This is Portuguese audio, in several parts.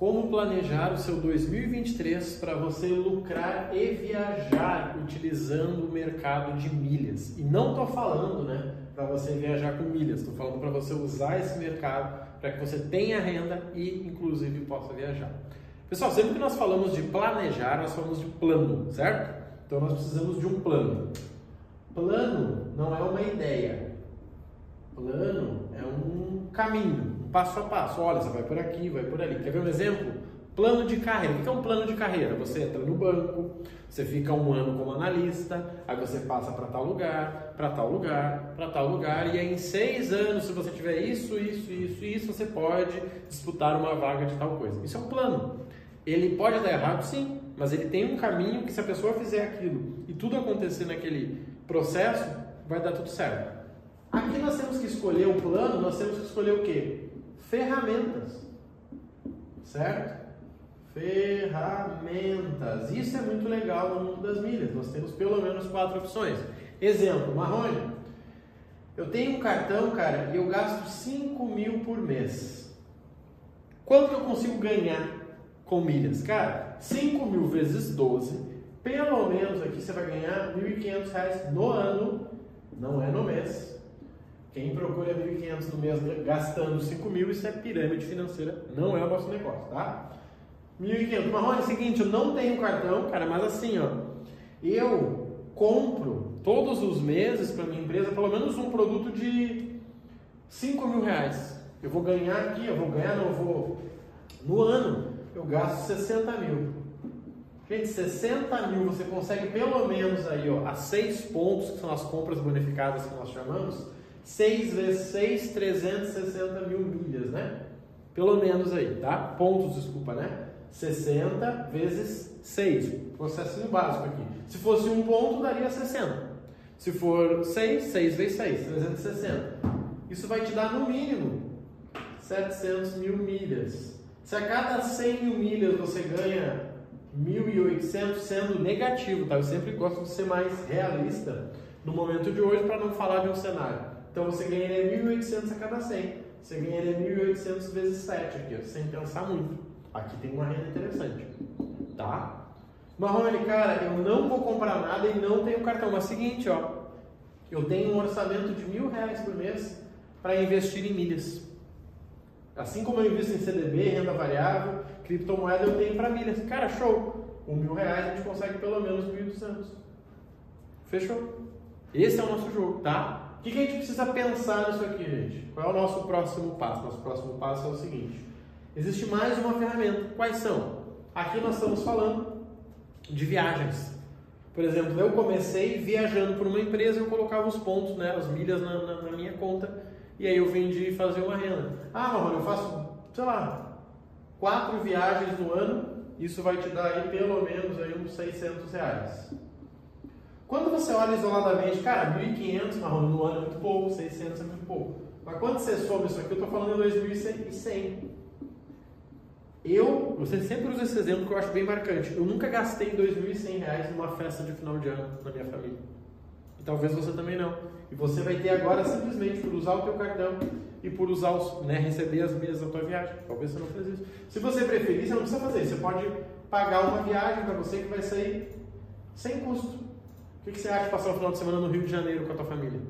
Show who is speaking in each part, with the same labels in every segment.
Speaker 1: como planejar o seu 2023 para você lucrar e viajar utilizando o mercado de milhas. E não estou falando, né, para você viajar com milhas, estou falando para você usar esse mercado para que você tenha renda e, inclusive, possa viajar. Pessoal, sempre que nós falamos de planejar, nós falamos de plano, certo? Então nós precisamos de um plano. Plano não é uma ideia. Plano é um caminho passo a passo. Olha, você vai por aqui, vai por ali. Quer ver um exemplo? Plano de carreira. O que é um plano de carreira? Você entra no banco, você fica um ano como analista, aí você passa para tal lugar, para tal lugar, para tal lugar, e aí em seis anos, se você tiver isso, isso, isso, isso, você pode disputar uma vaga de tal coisa. Isso é um plano. Ele pode dar errado, sim, mas ele tem um caminho que se a pessoa fizer aquilo e tudo acontecer naquele processo, vai dar tudo certo. Aqui nós temos que escolher o plano, nós temos que escolher o quê? ferramentas. Certo? Ferramentas. Isso é muito legal no mundo das milhas. Nós temos pelo menos quatro opções. Exemplo, Marrone. Eu tenho um cartão, cara, e eu gasto 5 mil por mês. Quanto eu consigo ganhar com milhas? Cara, 5 mil vezes 12, pelo menos aqui você vai ganhar R$ 1.500 no ano, não é no mês. Quem procura 1.500 no mês gastando 5 mil, isso é pirâmide financeira, não é o nosso negócio, tá? 1.500. Marrone, é o seguinte, eu não tenho cartão, cara, mas assim, ó, eu compro todos os meses para minha empresa pelo menos um produto de 5 mil reais. Eu vou ganhar aqui, eu vou ganhar, não, eu vou. No ano, eu gasto 60 mil. Gente, 60 mil você consegue pelo menos aí, ó, a 6 pontos, que são as compras bonificadas que nós chamamos 6 vezes 6, 360 mil milhas, né? Pelo menos aí, tá? Pontos, desculpa, né? 60 vezes 6, processinho básico aqui. Se fosse um ponto, daria 60. Se for 6, 6 vezes 6, 360. Isso vai te dar no mínimo 700 mil milhas. Se a cada 100 mil milhas você ganha 1.800 sendo negativo, tá? Eu sempre gosto de ser mais realista no momento de hoje para não falar de um cenário. Então você ganharia 1.800 a cada 100. Você ganharia 1.800 vezes 7 aqui, ó, sem pensar muito. Aqui tem uma renda interessante, tá? Marrone, cara, eu não vou comprar nada e não tenho cartão. Mas seguinte, ó, eu tenho um orçamento de mil reais por mês para investir em milhas. Assim como eu invisto em CDB, renda variável, criptomoeda, eu tenho para milhas. Cara, show! Com mil reais a gente consegue pelo menos 1.200. Fechou? Esse é o nosso jogo, tá? O que, que a gente precisa pensar nisso aqui, gente? Qual é o nosso próximo passo? Nosso próximo passo é o seguinte: existe mais uma ferramenta. Quais são? Aqui nós estamos falando de viagens. Por exemplo, eu comecei viajando por uma empresa, eu colocava os pontos, né, as milhas na, na, na minha conta, e aí eu vendi fazer uma renda. Ah, Marrone, eu faço, sei lá, quatro viagens no ano, isso vai te dar aí pelo menos aí uns 600 reais. Quando você olha isoladamente, cara, 1.500 marrom no ano é muito pouco, 600 é muito pouco. Mas quando você soma isso aqui, eu estou falando em 2.100. Eu, você sempre usa esse exemplo que eu acho bem marcante. Eu nunca gastei R$ 2.100 numa festa de final de ano na minha família. E talvez você também não. E você vai ter agora simplesmente por usar o teu cartão e por usar os, né, receber as milhas da tua viagem. Talvez você não fez isso. Se você preferir, você não precisa fazer. Você pode pagar uma viagem para você que vai sair sem custo. O que, que você acha de passar o final de semana no Rio de Janeiro com a tua família?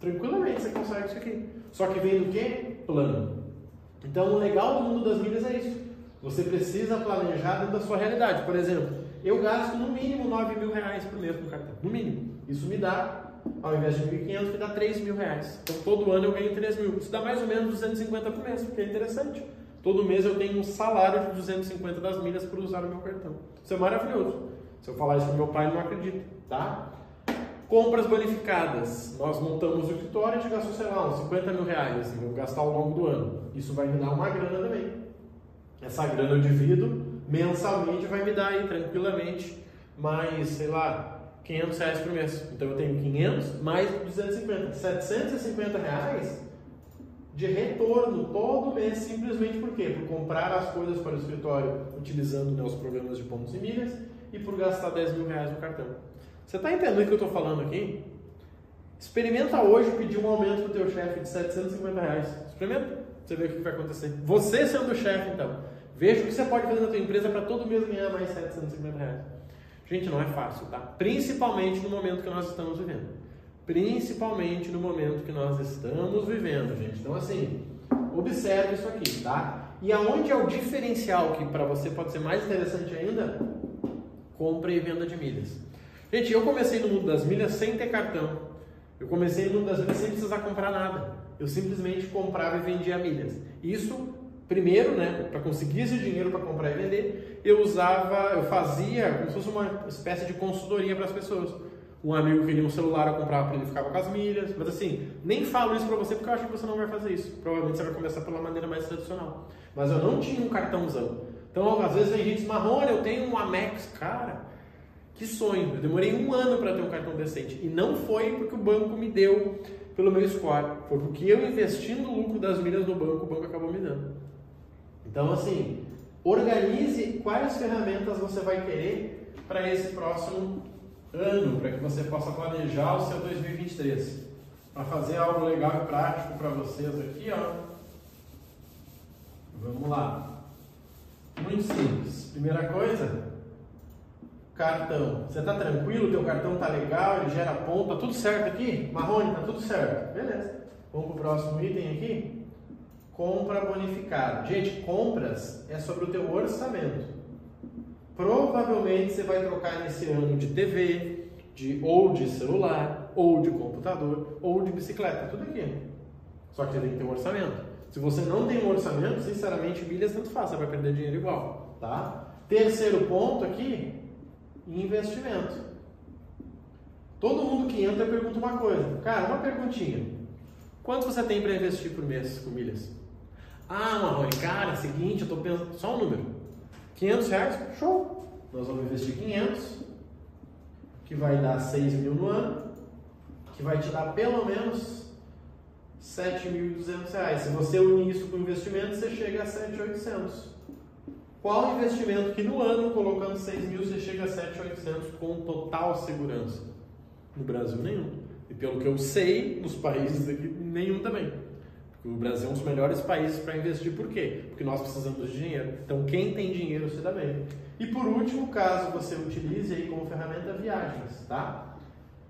Speaker 1: Tranquilamente você consegue isso aqui. Só que vem do quê? Plano. Então o legal do mundo das milhas é isso. Você precisa planejar dentro da sua realidade. Por exemplo, eu gasto no mínimo 9 mil reais por mês com cartão. No mínimo. Isso me dá, ao invés de 1.500, me dá 3 mil reais. Então todo ano eu ganho 3 mil. Isso dá mais ou menos 250 por mês, porque é interessante. Todo mês eu tenho um salário de 250 das milhas por usar o meu cartão. Isso é maravilhoso. Se eu falar isso para meu pai, ele não acredita, tá? Compras bonificadas. Nós montamos o escritório e a gastou, sei lá, uns 50 mil reais, assim, vamos gastar ao longo do ano. Isso vai me dar uma grana também. Essa grana eu divido mensalmente, vai me dar aí tranquilamente mais, sei lá, 500 reais por mês. Então eu tenho 500 mais 250. 750 reais de retorno todo mês, simplesmente por quê? Por comprar as coisas para o escritório utilizando né, os programas de pontos e milhas e por gastar 10 mil reais no cartão. Você está entendendo o que eu estou falando aqui? Experimenta hoje pedir um aumento para o teu chefe de 750 reais. Experimenta. Você vê o que vai acontecer. Você sendo o chefe, então, veja o que você pode fazer na tua empresa para todo mês ganhar mais 750 reais. Gente, não é fácil, tá? Principalmente no momento que nós estamos vivendo. Principalmente no momento que nós estamos vivendo, gente. Então, assim, observe isso aqui, tá? E aonde é o diferencial que para você pode ser mais interessante ainda? Compra e venda de milhas. Gente, eu comecei no mundo das milhas sem ter cartão. Eu comecei no mundo das milhas sem precisar comprar nada. Eu simplesmente comprava e vendia milhas. Isso, primeiro, né, para conseguir esse dinheiro para comprar e vender, eu usava, eu fazia como se fosse uma espécie de consultoria para as pessoas. Um amigo queria um celular, eu comprava para ele ficava com as milhas. Mas assim, nem falo isso para você porque eu acho que você não vai fazer isso. Provavelmente você vai começar pela maneira mais tradicional. Mas eu não tinha um cartãozão. Então, às vezes vem gente Marrone, eu tenho um Amex, cara. Que sonho! Eu demorei um ano para ter um cartão decente. E não foi porque o banco me deu pelo meu score. Foi porque eu investindo o lucro das milhas no banco, o banco acabou me dando. Então, assim, organize quais ferramentas você vai querer para esse próximo ano, para que você possa planejar o seu 2023. Para fazer algo legal e prático para vocês aqui, ó. Vamos lá. Muito simples. Primeira coisa, cartão. Você está tranquilo? Teu cartão tá legal? Ele gera ponto? Tá tudo certo aqui? Marrone, tá tudo certo. Beleza. Vamos para o próximo item aqui. Compra bonificada. Gente, compras é sobre o teu orçamento. Provavelmente você vai trocar nesse ano de TV, de, ou de celular, ou de computador, ou de bicicleta. Tudo aqui. Só que você tem que ter um orçamento. Se você não tem um orçamento, sinceramente, milhas tanto faz, você vai perder dinheiro igual. Tá? Terceiro ponto aqui, investimento. Todo mundo que entra pergunta uma coisa. Cara, uma perguntinha. Quanto você tem para investir por mês com milhas? Ah, Marrone, cara, seguinte, eu estou pensando. Só um número. 500 reais? Show! Nós vamos investir 500, que vai dar 6 mil no ano, que vai te dar pelo menos 7.200 reais. Se você unir isso com investimento, você chega a 7.800. Qual investimento que no ano, colocando 6 mil, você chega a 7.800 com total segurança? No Brasil, nenhum. E pelo que eu sei, nos países aqui, nenhum também. O Brasil é um dos melhores países para investir. Por quê? Porque nós precisamos de dinheiro. Então, quem tem dinheiro se dá bem. E por último, caso você utilize aí como ferramenta viagens, tá?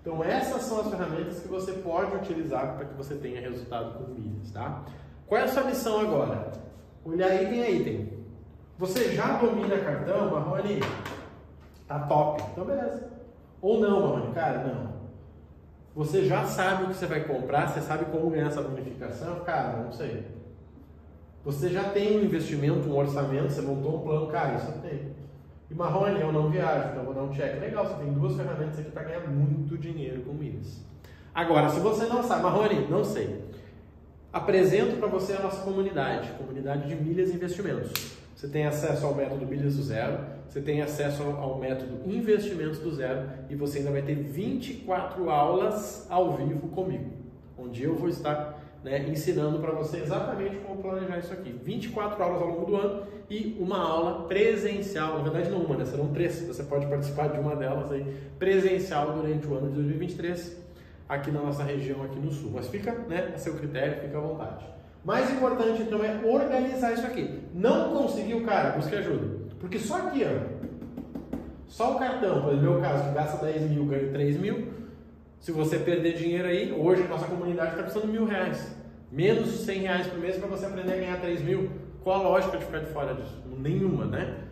Speaker 1: Então, essas são as ferramentas que você pode utilizar para que você tenha resultado com milhas, tá? Qual é a sua missão agora? Olhar item a item. Você já domina cartão, Marrone? Tá top. Então beleza. Ou não, Marrone? Cara, não. Você já sabe o que você vai comprar, você sabe como ganhar essa bonificação? Cara, não sei. Você já tem um investimento, um orçamento, você montou um plano, cara, isso eu tenho. E Marrone, eu não viajo, então vou dar um check. Legal, você tem duas ferramentas aqui para ganhar muito dinheiro com milhas. Agora, se você não sabe, Marrone, não sei. Apresento para você a nossa comunidade, comunidade de milhas e investimentos. Você tem acesso ao método Milhas do Zero, você tem acesso ao método Investimentos do Zero e você ainda vai ter 24 aulas ao vivo comigo, onde eu vou estar né, ensinando para você exatamente como planejar isso aqui. 24 aulas ao longo do ano e uma aula presencial, na verdade não uma, né, serão três, você pode participar de uma delas aí, presencial durante o ano de 2023 aqui na nossa região, aqui no sul. Mas fica né, a seu critério, fica à vontade. Mais importante então é organizar isso aqui. Não conseguiu, cara, busque ajuda. Porque só aqui, ó, só o cartão, exemplo, meu caso, que gasta 10 mil, ganha 3 mil. Se você perder dinheiro aí, hoje nossa comunidade está de mil reais. Menos de 100 reais por mês para você aprender a ganhar 3 mil. Qual a lógica de ficar de fora disso? Nenhuma, né?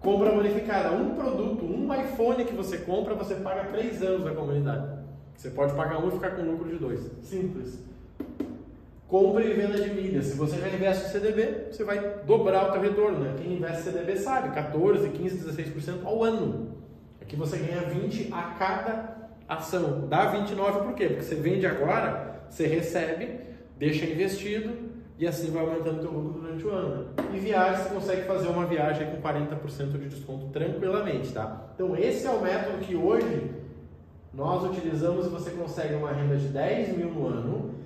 Speaker 1: Compra bonificada. Um produto, um iPhone que você compra, você paga 3 anos da comunidade. Você pode pagar um e ficar com lucro de dois. Simples compra e venda de milhas. Se você já investe em CDB, você vai dobrar o seu retorno. Né? Quem investe em CDB sabe, 14, 15, 16% ao ano. Aqui você ganha 20 a cada ação. Dá 29 por quê? Porque você vende agora, você recebe, deixa investido e assim vai aumentando o seu lucro durante o ano. E viagem, você consegue fazer uma viagem com 40% de desconto tranquilamente, tá? Então esse é o método que hoje nós utilizamos e você consegue uma renda de 10 mil no ano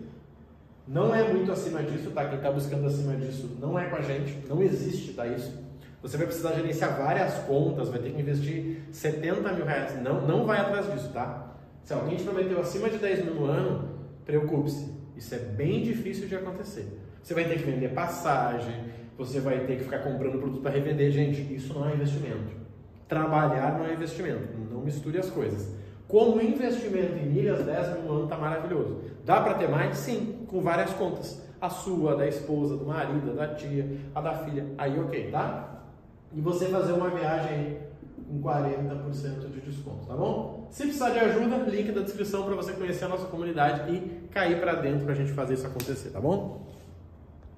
Speaker 1: não é muito acima disso, tá? Quem está buscando acima disso não é com a gente, não existe, tá? Isso. Você vai precisar gerenciar várias contas, vai ter que investir 70 mil reais. Não, não vai atrás disso, tá? Se alguém te prometeu acima de 10 mil no ano, preocupe-se. Isso é bem difícil de acontecer. Você vai ter que vender passagem, você vai ter que ficar comprando produto para revender. Gente, isso não é investimento. Trabalhar não é investimento. Não misture as coisas. Como investimento em milhas, 10 mil no ano está maravilhoso. Dá para ter mais? Sim, com várias contas. A sua, da esposa, do marido, da tia, a da filha. Aí ok, tá? E você fazer uma viagem com 40% de desconto, tá bom? Se precisar de ajuda, link da descrição para você conhecer a nossa comunidade e cair para dentro para a gente fazer isso acontecer, tá bom?